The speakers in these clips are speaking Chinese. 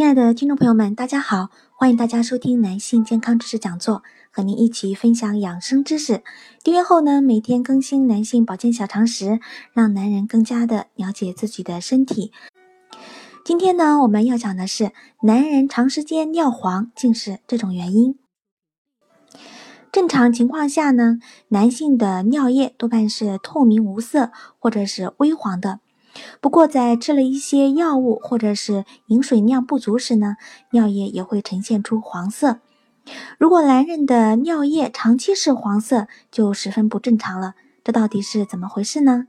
亲爱的听众朋友们，大家好，欢迎大家收听男性健康知识讲座，和您一起分享养生知识。订阅后呢，每天更新男性保健小常识，让男人更加的了解自己的身体。今天呢，我们要讲的是男人长时间尿黄竟是这种原因。正常情况下呢，男性的尿液多半是透明无色或者是微黄的。不过，在吃了一些药物或者是饮水量不足时呢，尿液也会呈现出黄色。如果男人的尿液长期是黄色，就十分不正常了。这到底是怎么回事呢？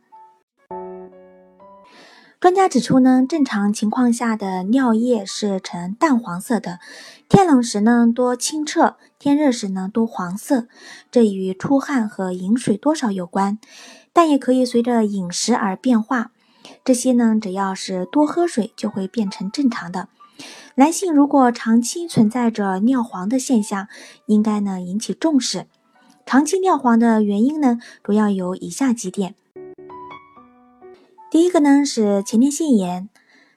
专家指出呢，正常情况下的尿液是呈淡黄色的，天冷时呢多清澈，天热时呢多黄色。这与出汗和饮水多少有关，但也可以随着饮食而变化。这些呢，只要是多喝水，就会变成正常的。男性如果长期存在着尿黄的现象，应该呢引起重视。长期尿黄的原因呢，主要有以下几点。第一个呢是前列腺炎，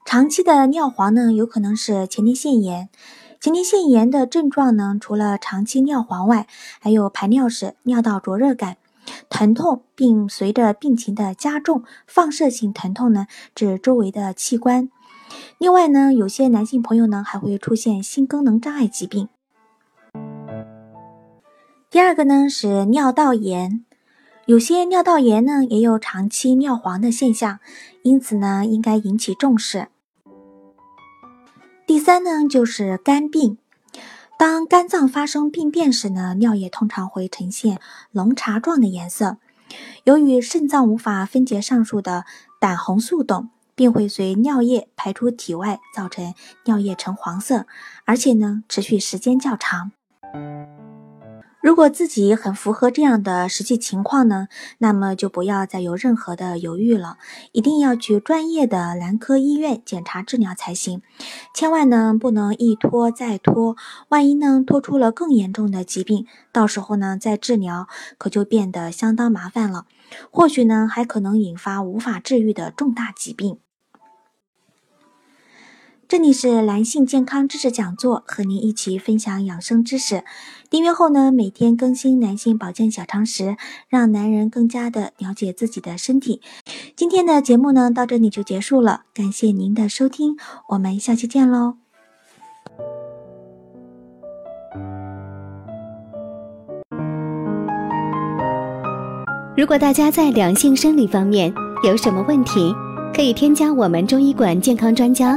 长期的尿黄呢，有可能是前列腺炎。前列腺炎的症状呢，除了长期尿黄外，还有排尿时尿道灼热感。疼痛，并随着病情的加重，放射性疼痛呢，至周围的器官。另外呢，有些男性朋友呢，还会出现性功能障碍疾病。第二个呢是尿道炎，有些尿道炎呢也有长期尿黄的现象，因此呢应该引起重视。第三呢就是肝病。当肝脏发生病变时呢，尿液通常会呈现浓茶状的颜色。由于肾脏无法分解上述的胆红素等，并会随尿液排出体外，造成尿液呈黄色，而且呢持续时间较长。如果自己很符合这样的实际情况呢，那么就不要再有任何的犹豫了，一定要去专业的男科医院检查治疗才行。千万呢不能一拖再拖，万一呢拖出了更严重的疾病，到时候呢再治疗可就变得相当麻烦了，或许呢还可能引发无法治愈的重大疾病。这里是男性健康知识讲座，和您一起分享养生知识。订阅后呢，每天更新男性保健小常识，让男人更加的了解自己的身体。今天的节目呢，到这里就结束了，感谢您的收听，我们下期见喽。如果大家在两性生理方面有什么问题，可以添加我们中医馆健康专家。